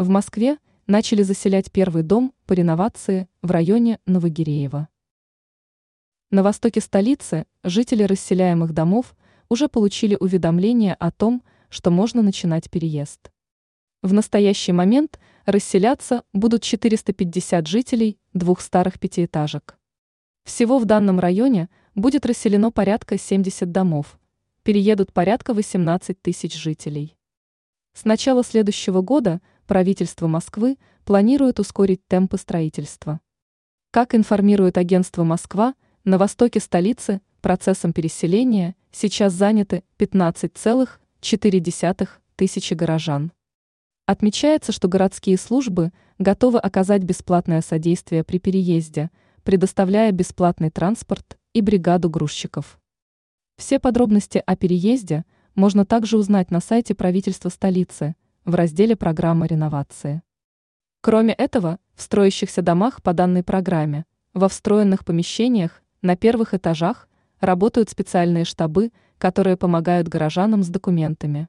В Москве начали заселять первый дом по реновации в районе Новогиреево. На востоке столицы жители расселяемых домов уже получили уведомление о том, что можно начинать переезд. В настоящий момент расселяться будут 450 жителей двух старых пятиэтажек. Всего в данном районе будет расселено порядка 70 домов, переедут порядка 18 тысяч жителей. С начала следующего года правительство Москвы планирует ускорить темпы строительства. Как информирует агентство «Москва», на востоке столицы процессом переселения сейчас заняты 15,4 тысячи горожан. Отмечается, что городские службы готовы оказать бесплатное содействие при переезде, предоставляя бесплатный транспорт и бригаду грузчиков. Все подробности о переезде можно также узнать на сайте правительства столицы – в разделе «Программа реновации». Кроме этого, в строящихся домах по данной программе, во встроенных помещениях, на первых этажах работают специальные штабы, которые помогают горожанам с документами.